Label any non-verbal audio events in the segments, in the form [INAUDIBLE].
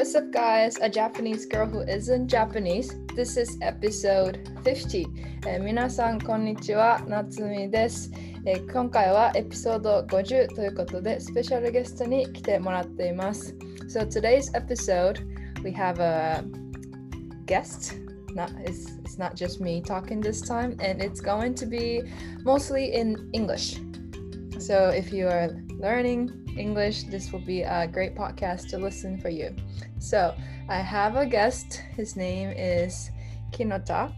What's up, guys? A Japanese girl who isn't Japanese. This is episode 50. えー皆さん、こんにちは。夏美です、えー今回はエピソード50ということで、スペシャルゲストに来てもらっています。So today's episode, we have a guest. Not it's, it's not just me talking this time, and it's going to be mostly in English. So if you are learning English, this will be a great podcast to listen for you. So I have a guest. His name is Kinota.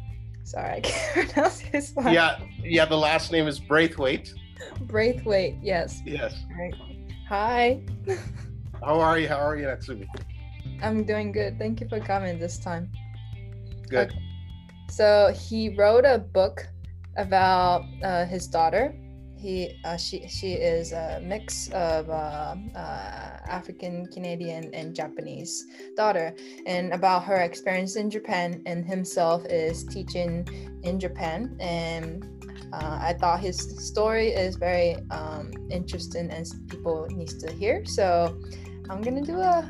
Sorry, I can't [LAUGHS] pronounce his last Yeah, yeah. The last name is Braithwaite. Braithwaite. Yes. Yes. Right. Hi. [LAUGHS] How are you? How are you, Natsumi? I'm doing good. Thank you for coming this time. Good. Okay. So he wrote a book about uh, his daughter. He, uh, she, she is a mix of uh, uh, African Canadian and Japanese daughter, and about her experience in Japan. And himself is teaching in Japan. And uh, I thought his story is very um, interesting and people needs to hear. So I'm gonna do a,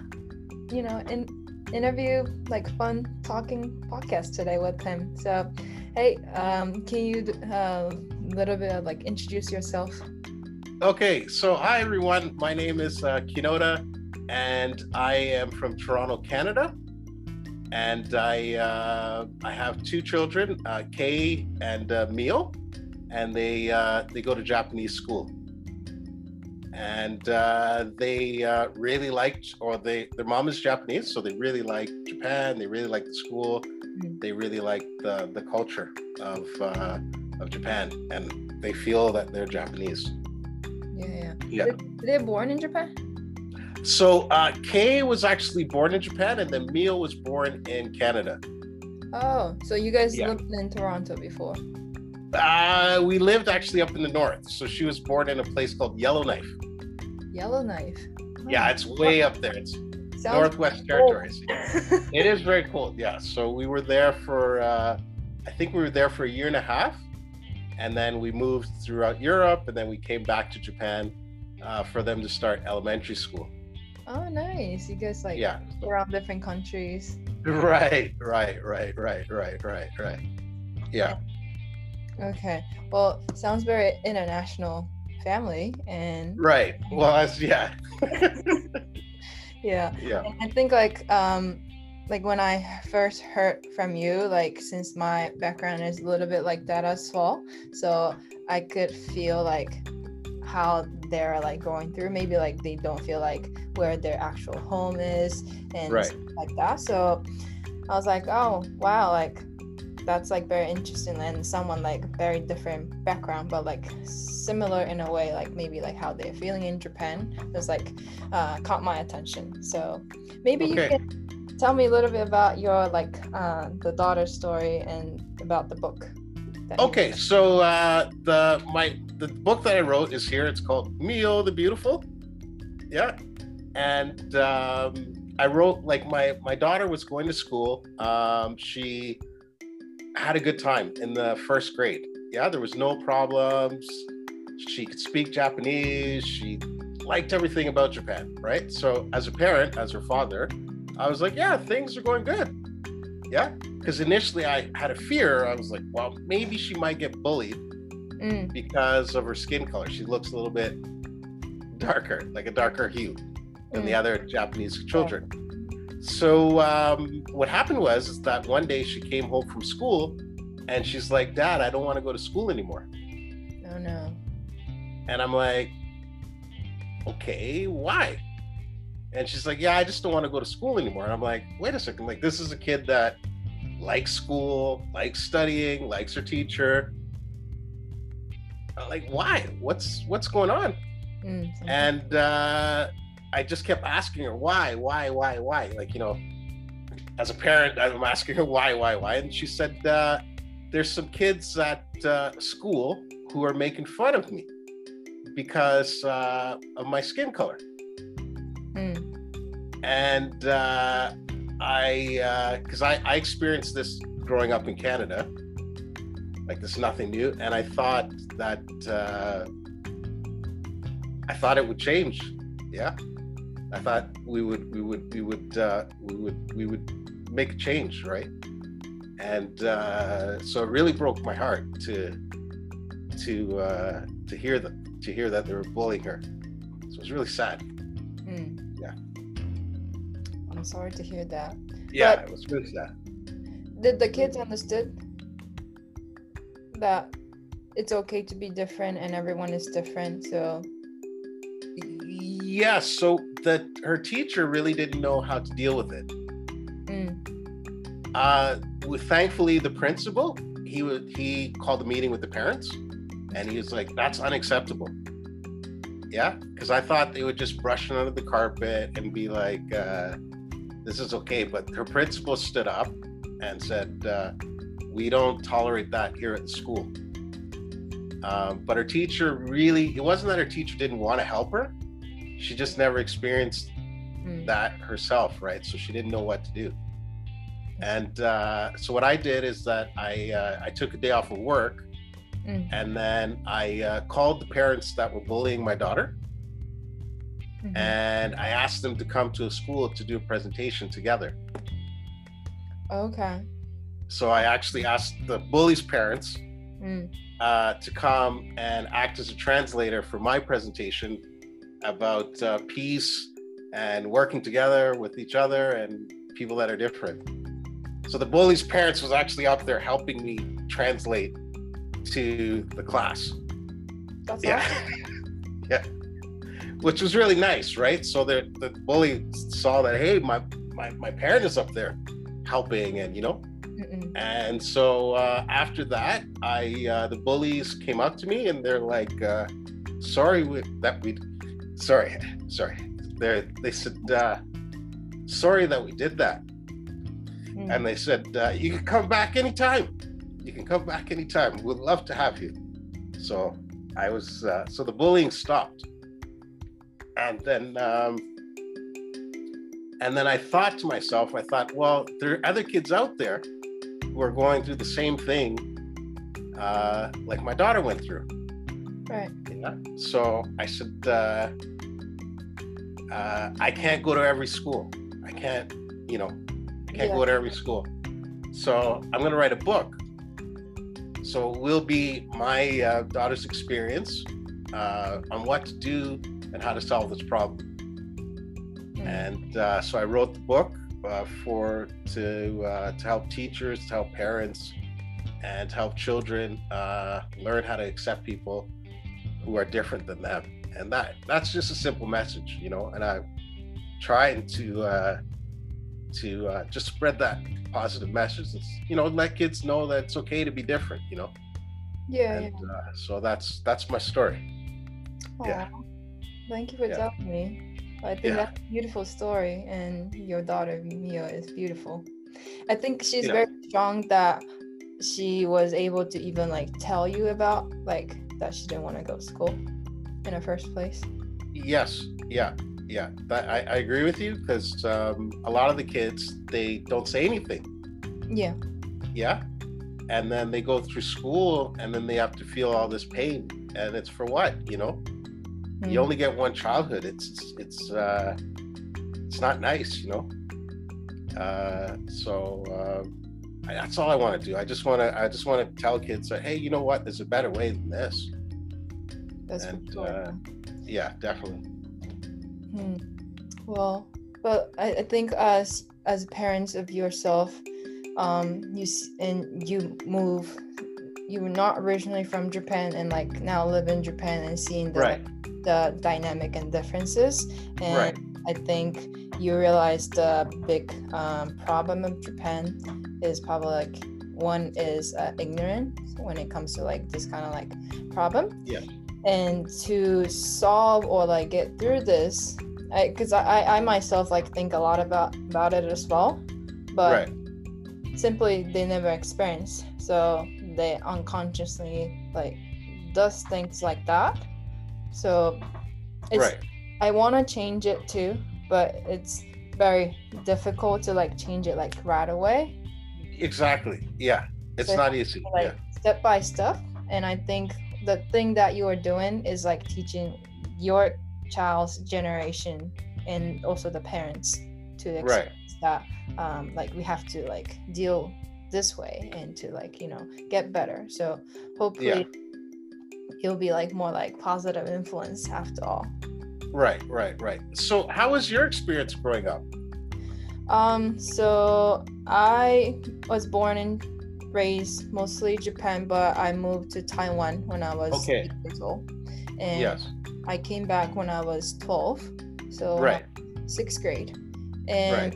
you know, an interview like fun talking podcast today with him. So, hey, um, can you uh, little bit of, like introduce yourself? Okay. So, hi everyone. My name is uh, Kinota, and I am from Toronto, Canada. And I uh, I have two children, uh, Kay and uh, Mio, and they uh, they go to Japanese school. And uh, they uh, really liked, or they their mom is Japanese, so they really like Japan. They really like the school. They really like the the culture of uh, of Japan, and they feel that they're Japanese. Yeah, yeah. Yeah. They- They're born in Japan. So uh, Kay was actually born in Japan, and then Mio was born in Canada. Oh, so you guys Yeah. lived in Toronto before? Uh, we lived actually up in the north, so she was born in a place called Yellowknife. Yellowknife. Yeah, it's way up there. It's Sounds Northwest. Territories. [LAUGHS] It is very cold. Yeah. So we were there for, uh, I think we were there for a year and a half, and then we moved throughout Europe, and then we came back to Japan uh, for them to start elementary school. oh, nice. You guys like Yeah. around different countries. [LAUGHS] Right. Right. Right. Right. Right. Right. Right. Yeah. Okay. Well, sounds very international family, and Right. Well, that's yeah. [LAUGHS] [LAUGHS] yeah. Yeah. And I think like um like when I first heard from you, like since my background is a little bit like that as well, so I could feel like how they're like going through. Maybe like they don't feel like where their actual home is and Right. stuff like that. So I was like, oh wow, like that's like very interesting and someone like very different background but like similar in a way like maybe like how they're feeling in japan was like uh caught my attention so maybe you Okay. can tell me a little bit about your like uh the daughter story and about the book Okay, so uh, the my the book that I wrote is here. It's called Mio the Beautiful. Yeah, and um, I wrote like my my daughter was going to school. Um, she had a good time in the first grade. Yeah, there was no problems. She could speak Japanese. She liked everything about Japan. Right. So as a parent, as her father, I was like, yeah, things are going good. Yeah, because initially I had a fear. I was like, well, maybe she might get bullied Mm, because of her skin color. She looks a little bit darker, like a darker hue than the mm, other Japanese children. So um, what happened was is that one day she came home from school and she's like, Dad, I don't want to go to school anymore. oh no And I'm like, okay, why? And she's like, yeah, I just don't want to go to school anymore. And I'm like, wait a second, like this is a kid that likes school, likes studying, likes her teacher. I'm like, why? What's what's going on? Mm, something- And uh, I just kept asking her why, why, why, why. Like you know, as a parent, I'm asking her why, why, why, and she said, uh, "There's some kids at uh, school who are making fun of me because uh, of my skin color." And uh, I, because I, I experienced this growing up in Canada, like this is nothing new, and I thought that uh, I thought it would change, yeah. I thought we would we would we would uh, we would we would make a change, right? And uh, so it really broke my heart to to uh, to hear that to hear that they were bullying her. So it was really sad. I'm sorry to hear that. Yeah, But- it was really sad. Did the kids understood that it's okay to be different and everyone is different? So Yes, so that her teacher really didn't know how to deal with it. mm, Uh, with, thankfully, the principal he would he called a meeting with the parents, and he was like, "That's unacceptable." Yeah, because I thought they would just brush it under the carpet and be like, uh, "This is okay," but her principal stood up and said, uh, "We don't tolerate that here at the school." Um, but her teacher really, it wasn't that her teacher didn't want to help her; she just never experienced mm, that herself, right? So she didn't know what to do. And uh, so what I did is that I uh, I took a day off of work, mm, and then I uh, called the parents that were bullying my daughter, mhm. and I asked them to come to a school to do a presentation together. okay. So I actually asked the bully's parents Mm, uh, to come and act as a translator for my presentation about uh, peace and working together with each other and people that are different. So the bully's parents was actually up there helping me translate to the class. that's Yeah. awesome. [LAUGHS] yeah. Which was really nice, right? So the, the bully saw that, hey, my, my, my parent is up there helping and, you know, Mm-mm. and so uh, after that, I uh, the bullies came up to me and they're like, uh, "Sorry we, that we, sorry, sorry." They they said, uh, "Sorry that we did that," Mm. and they said, uh, "You can come back anytime. You can come back anytime. We'd love to have you." So I was uh, so the bullying stopped, and then. Um, and then I thought to myself, I thought, well, there are other kids out there who are going through the same thing uh, like my daughter went through. Right. Yeah. So I said, uh, uh, I can't go to every school. I can't, you know, I can't Yeah. go to every school. So I'm going to write a book. So it will be my uh, daughter's experience uh, on what to do and how to solve this problem. Mm. And uh, so I wrote the book uh, for to uh, to help teachers, to help parents, and to help children uh, learn how to accept people who are different than them. And that that's just a simple message, you know. And I'm trying to uh, to uh, just spread that positive message. It's, you know, let kids know that it's okay to be different, you know. Yeah. And uh, so that's that's my story. yeah. yeah. Thank you for Yeah. telling me. I think Yeah. that's a beautiful story, and your daughter Mio is beautiful. I think she's Yeah. very strong that she was able to even like tell you about like that she didn't want to go to school in the first place. Yes, yeah, yeah. That, I, I agree with you because um, a lot of the kids they don't say anything. Yeah. Yeah, and then they go through school and then they have to feel all this pain, and it's for what? You know, you Mm. only get one childhood. It's it's uh, it's not nice, you know. Uh, so uh, I, that's all I want to do. I just want to I just want to tell kids that hey, you know what? There's a better way than this. That's and, sure. uh, Yeah, definitely. Hmm. Well, but I, I think as as parents of yourself, um, you s- and you move. You were not originally from Japan and like now live in Japan and seeing the Right. The dynamic and differences. And Right. I think you realize the big um, problem of Japan is probably like one is uh, ignorance when it comes to like this kind of like problem. Yeah. And to solve or like get through this, because I, I, I myself like think a lot about about it as well, but right. simply they never experience, so they unconsciously like does things like that. So it's Right. I want to change it too, but it's very difficult to like change it like right away, Exactly. Yeah. It's So, not easy. like yeah. step by step. And I think the thing that you are doing is like teaching your child's generation and also the parents to Right. that um, like we have to like deal this way and to like you know get better so hopefully he'll be like more like positive influence after all Right, right, right. So, how was your experience growing up? um so i was born and raised mostly japan but i moved to taiwan when i was Okay. eight years old and Yes. i came back when i was 12 so Right. sixth grade and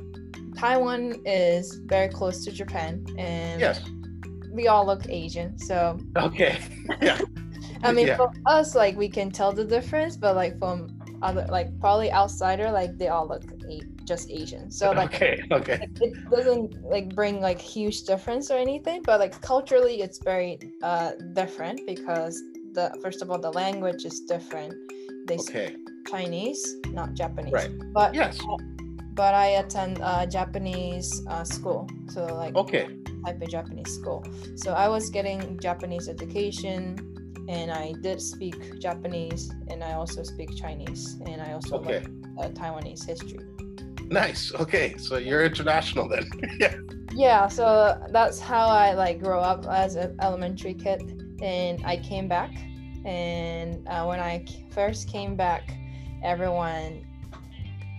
taiwan is very close to japan and Yes. we all look asian so Okay. [LAUGHS] Yeah. I mean Yeah. for us like we can tell the difference but like from other like probably outsider like they all look just asian so [LAUGHS] like okay. Okay. it doesn't like bring like huge difference or anything but like culturally it's very uh different because the first of all the language is different they speak chinese not japanese Right. but Yes. but i attend uh japanese uh, school so like Okay. type of japanese school so i was getting japanese education and i did speak japanese and i also speak chinese and i also Okay. learned uh, taiwanese history Nice. Okay. So you're international then. [LAUGHS] yeah. yeah so that's how i like grow up as an elementary kid and i came back and uh, when I first came back everyone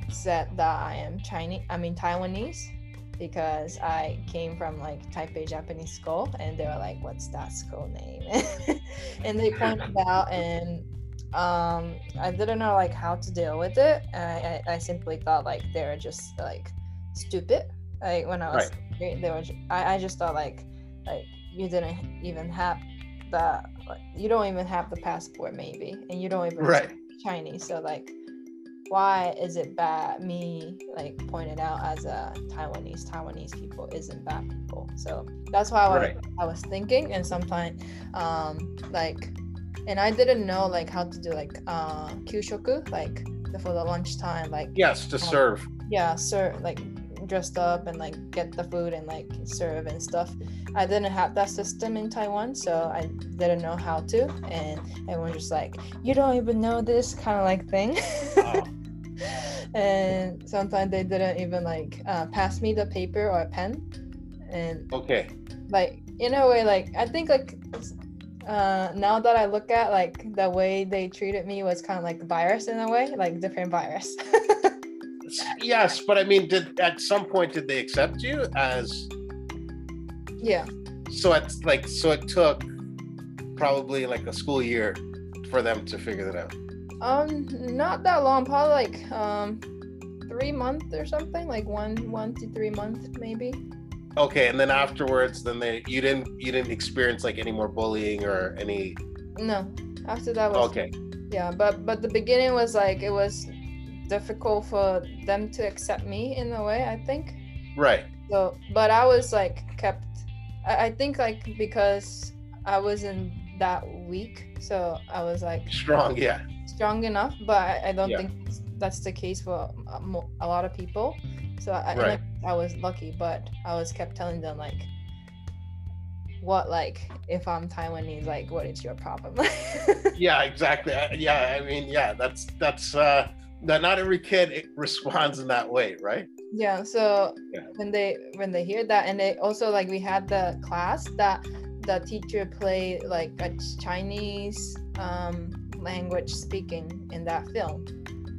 said that i am chinese i mean taiwanese because i came from like taipei japanese school and they were like what's that school name? [LAUGHS] And they pointed out and um i didn't know like how to deal with it. I i, I simply thought like they're just like stupid. Like when i was grade, they were I, I just thought like like you didn't even have the like, you don't even have the passport maybe and you don't even Right. chinese. So like why is it bad me like pointed out as a taiwanese taiwanese people isn't bad people so that's why I, Right. I was thinking and sometimes um like and i didn't know like how to do like uh kyushoku like for the lunchtime like Yes. To serve. yeah serve like dressed up and like get the food and like serve and stuff i didn't have that system in taiwan so i didn't know how to and everyone just like you don't even know this kind of like thing. And sometimes they didn't even like uh, pass me the paper or a pen and Okay. like in a way like i think like uh now that i look at like the way they treated me was kind of like virus in a way like different virus [LAUGHS] Yes, but I mean, did at some point did they accept you as yeah so it's like so it took probably like a school year for them to figure that out. Um, not that long, probably like um three months or something, like one one to three months maybe. Okay, and then afterwards, then they you didn't you didn't experience like any more bullying or any. No, after that was Okay, yeah, but but the beginning was like it was difficult for them to accept me in a way, I think. right. So, but I was like kept. I, I think like because I wasn't that weak, so I was like Strong, yeah. Strong enough. But I, don't Yeah. think that's the case for a, a lot of people. So I, Right. I, was lucky, but I was kept telling them like, what like if I'm Taiwanese, like what is your problem? [LAUGHS] Yeah, exactly. Yeah, I mean, yeah, that's that's uh not not every kid [LAUGHS] responds in that way, right? yeah. So Yeah. when they when they hear that, and they also like we had the class that the teacher played like a Chinese um, language speaking in that film.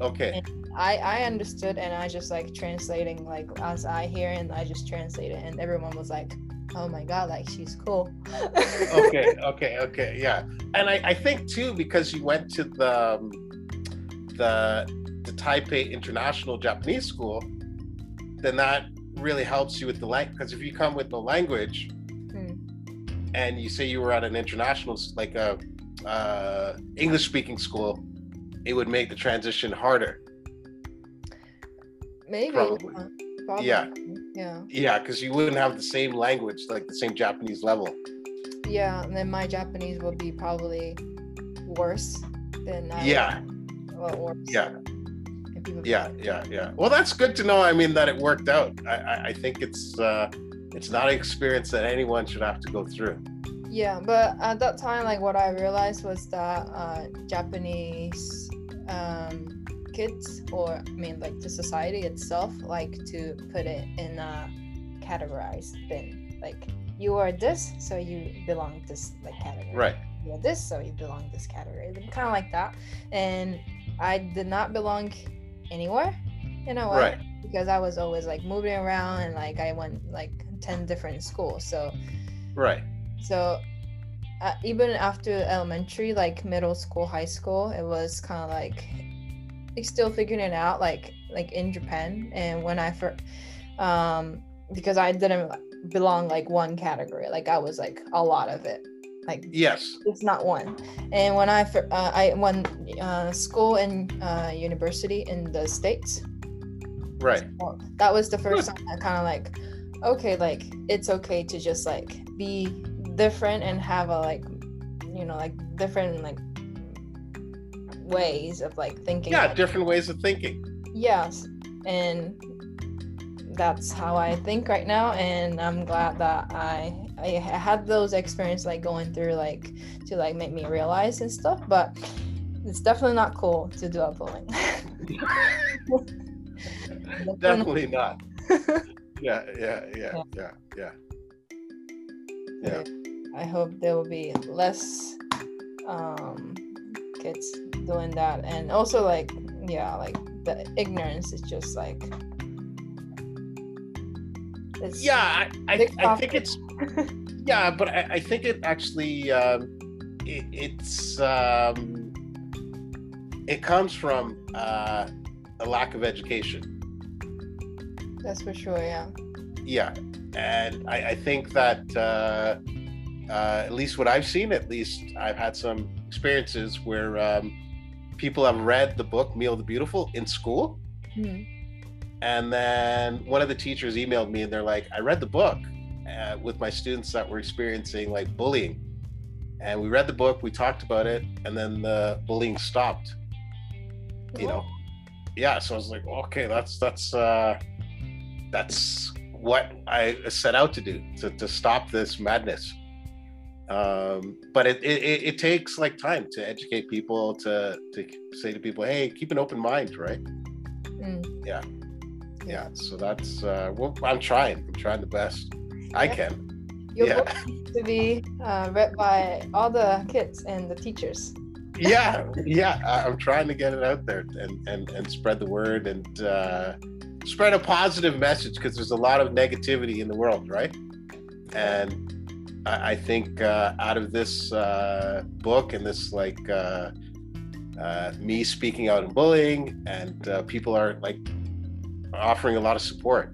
Okay. I I understood and I just like translating like as I hear and I just translate it and everyone was like, oh my god, like she's cool. [LAUGHS] okay okay okay yeah and I, I think too because you went to the um, the the taipei international japanese school then that really helps you with the language because if you come with the language Hmm. and you say you were at an international like a uh, english speaking school it would make the transition harder Maybe. Probably. uh, probably. Yeah. Yeah. yeah because you wouldn't have the same language like the same japanese level Yeah. And then my Japanese would be probably worse than I yeah well, worse. Yeah. And people be yeah yeah yeah well that's good to know i mean that it worked out i i, I think it's uh it's not an experience that anyone should have to go through Yeah, but at that time, like what I realized was that uh, Japanese um, kids or I mean like the society itself like to put it in a categorized bin. Like you are this, so you belong this like category. Right. You are this, so you belong this category. Kind of like that. And I did not belong anywhere in a way Right. because I was always like moving around and like I went like 10 different schools. So Right. So uh, even after elementary, like middle school, high school, it was kind of like still figuring it out, like like in Japan. And when I first, um, because I didn't belong like one category, like I was like a lot of it, like Yes. it's not one. And when I uh, I went uh, school and uh, university in the states, Right. well, that was the first time I kind of like, okay, like it's okay to just like be different and have a like, you know, like different like ways of like thinking. Yeah. Different ways of thinking. Yes, and that's how I think right now, and I'm glad that I I had those experiences like going through like to like make me realize and stuff, but. It's definitely not cool to do a uploading. [LAUGHS] Definitely not. [LAUGHS] Yeah. Yeah. Yeah. Yeah. Yeah. Yeah. I hope there will be less um, kids doing that, and also like yeah, like the ignorance is just like it's Yeah. I, I, I think it's [LAUGHS] yeah, but I, I think it actually um, it, it's um, it comes from uh, a lack of education. that's for sure. Yeah. Yeah, and I, I think that uh, uh, at least what I've seen, at least I've had some experiences where um, people have read the book Mio the Beautiful in school, Hmm. and then one of the teachers emailed me and they're like, "I read the book uh, with my students that were experiencing like bullying, and we read the book, we talked about it, and then the bullying stopped." You know, yeah. So I was like, "Okay, that's that's uh, that's what I set out to do to, to stop this madness." Um, but it, it it takes like time to educate people to to say to people, "Hey, keep an open mind," right? Mm. Yeah. yeah so that's uh well i'm trying i'm trying the best i Yeah. can Your Yeah. book [LAUGHS] needs to be uh, read by all the kids and the teachers. yeah yeah I, i'm trying to get it out there and and and spread the word and uh spread a positive message because there's a lot of negativity in the world right and i, I think uh out of this uh book and this like uh uh, me speaking out and bullying and uh, people are like offering a lot of support.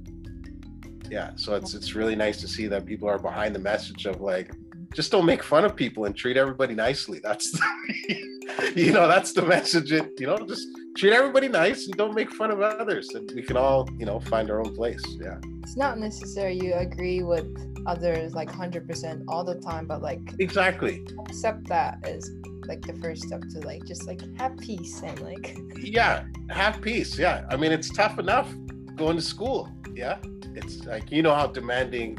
Yeah so it's it's really nice to see that people are behind the message of like just don't make fun of people and treat everybody nicely. That's [LAUGHS] the, you know that's the message. It you know just treat everybody nice and don't make fun of others and we can all you know find our own place yeah. It's not necessary you agree with others like 100% all the time, but like exactly. accept that is like the first step to like just like have peace and like [LAUGHS] yeah have peace yeah. I mean it's tough enough going to school yeah. It's like you know how demanding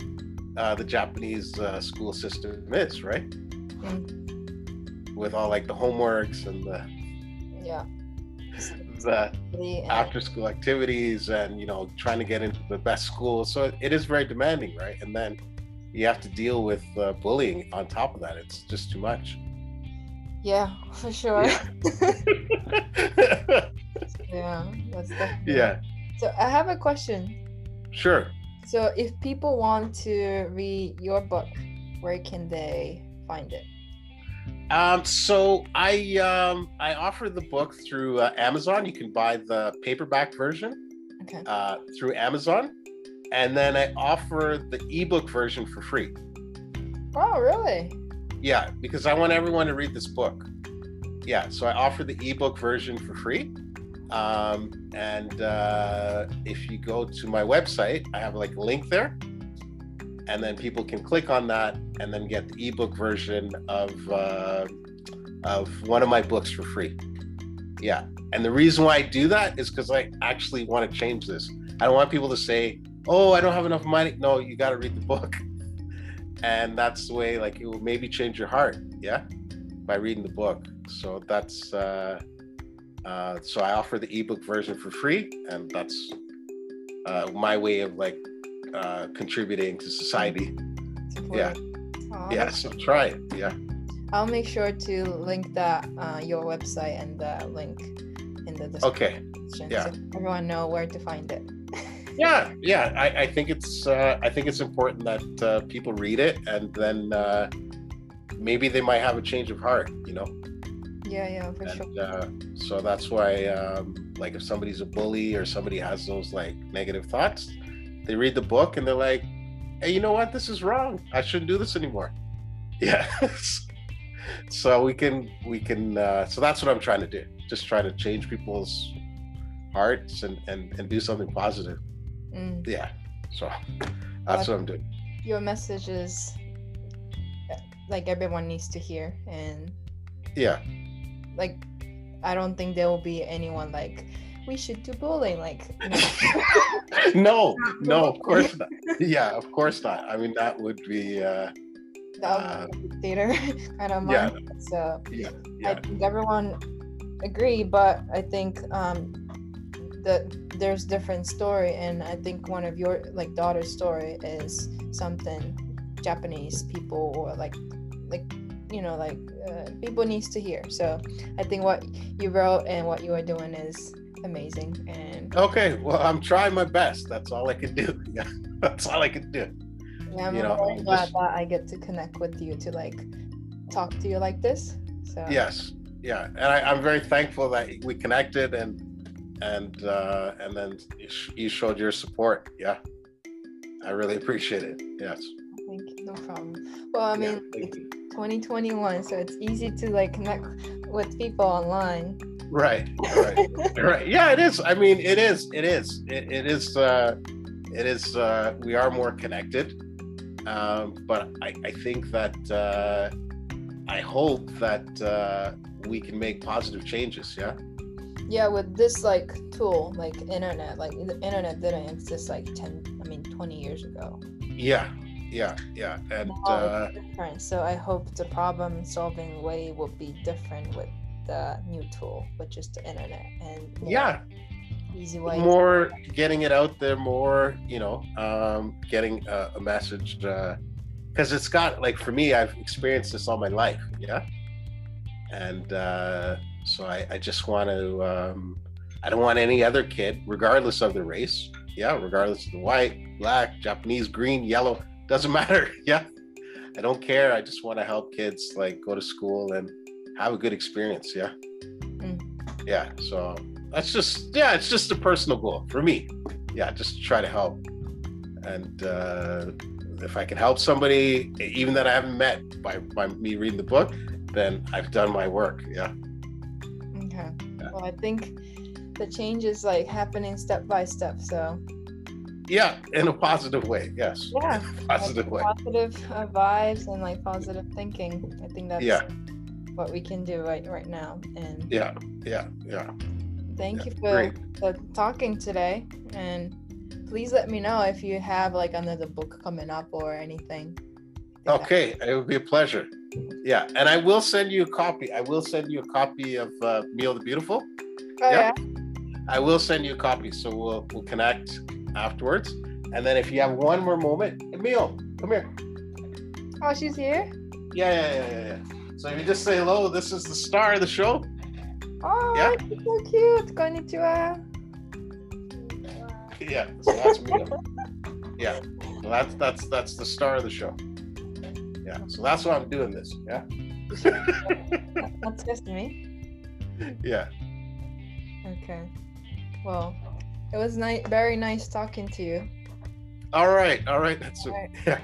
uh, the japanese uh, school system is right? With all like the homeworks and the yeah. The and- after school activities and you know trying to get into the best school so it, it is very demanding right and then you have to deal with uh, bullying on top of that it's just too much yeah, for sure. Yeah. [LAUGHS] Yeah, that's definitely. yeah So I have a question. sure So if people want to read your book, where can they find it? Um, so I um, I offer the book through uh, Amazon. You can buy the paperback version Okay. uh, through Amazon, and then I offer the ebook version for free. Oh, really? Yeah, because I want everyone to read this book. Yeah, so I offer the ebook version for free. Um, and uh, if you go to my website, I have like a link there, and then people can click on that and then get the ebook version of uh, of one of my books for free. Yeah, and the reason why I do that is because I actually want to change this. I don't want people to say, "Oh, I don't have enough money." No, you got to read the book, [LAUGHS] and that's the way. Like it will maybe change your heart. Yeah, by reading the book. So that's uh, Uh, so I offer the ebook version for free, and that's uh, my way of like uh, contributing to society. Support. Yeah. Aw, Yeah, that's- so try it. Yeah. I'll make sure to link that uh, your website and the link in the description. Okay. yeah. So everyone know where to find it. [LAUGHS] Yeah, yeah. I, I think it's uh, I think it's important that uh, people read it, and then uh, maybe they might have a change of heart. You know. yeah, yeah, for sure. Uh, so that's why, um, like, if somebody's a bully or somebody has those like negative thoughts, they read the book and they're like, "Hey, you know what? This is wrong. I shouldn't do this anymore." [LAUGHS] Yeah. so we can we can. Uh, so that's what I'm trying to do. Just trying to change people's hearts and and and do something positive. Mm. Yeah. So that's what I'm doing. Your message is like everyone needs to hear, and Yeah. like I don't think there will be anyone like we should do bowling. Like [LAUGHS] no, no. no, of course not. Yeah, of course not. I mean, that would be. Uh, that would theater [LAUGHS] kind of yeah. mind. So yeah, yeah. I think everyone agree, but I think um that there's different story, and I think one of your like daughter's story is something Japanese people or like like you know like uh, people needs to hear. So I think what you wrote and what you are doing is amazing, and Okay, well, I'm trying my best. That's all I can do. [LAUGHS] Yeah, that's all I can do. yeah I'm You know, very glad just- that I get to connect with you to like talk to you like this. So Yes, yeah, and I, I'm very thankful that we connected and and uh, and then you, sh- you showed your support. Yeah, I really appreciate it. Yes. Thank you, no problem. Well, I mean, you. 2021 so it's easy to like connect with people online Right, right, [LAUGHS] right. Yeah, it is. I mean, it is. It is. It, it is. Uh, it is. Uh, we are more connected, um, but I, I think that uh, I hope that uh, we can make positive changes. Yeah. yeah with this like tool like internet like the internet didn't exist like 10 i mean 20 years ago Yeah. Yeah. Yeah. And uh, different so i hope the problem solving way will be different with the new tool which is the internet and yeah, easy way more getting it out there, more you know, um, getting a, a message. Because it's got like for me, I've experienced this all my life. Yeah. and uh, so I, I just want to um, i don't want any other kid regardless of the race yeah regardless of the white black japanese green yellow doesn't [LAUGHS] matter. Yeah. I don't care. I just want to help kids like go to school and have a good experience. Yeah. Mm. yeah. So that's just yeah it's just a personal goal for me. Yeah just to try to help. And uh, if i can help somebody even that i haven't met by, by me reading the book then i've done my work. Yeah. Okay. Yeah. well i think the change is like happening step by step so yeah in a positive way yes. Yeah. Positive way. Positive uh, vibes and like positive thinking. I think that's Yeah. what we can do right right now and yeah yeah yeah. Thank Yeah, you for, talking today and please let me know if you have like another book coming up or anything. I think that- okay it would be a pleasure. Yeah and i will send you a copy. I will send you a copy of uh, Mio the beautiful. Oh, yeah. yeah? I will send you a copy so we'll we'll connect afterwards. And then if you have one more moment Mio come here. Oh she's here? Yeah yeah yeah yeah, yeah. so if you just say hello this is the star of the show. Oh Yeah. she's so cute. Konnichiwa. [LAUGHS] Yeah so that's Mio. yeah so that's that's that's the star of the show. Yeah so that's why i'm doing this yeah. [LAUGHS] That's just me? Yeah. Okay. Well it was nice very nice talking to you. All right all right that's it All right. yeah.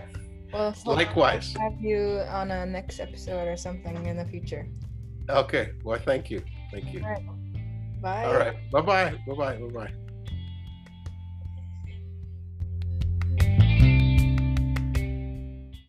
Well [LAUGHS] likewise. Have you on a next episode or something in the future. Okay well thank you thank you. All right. bye. All right bye-bye bye-bye bye-bye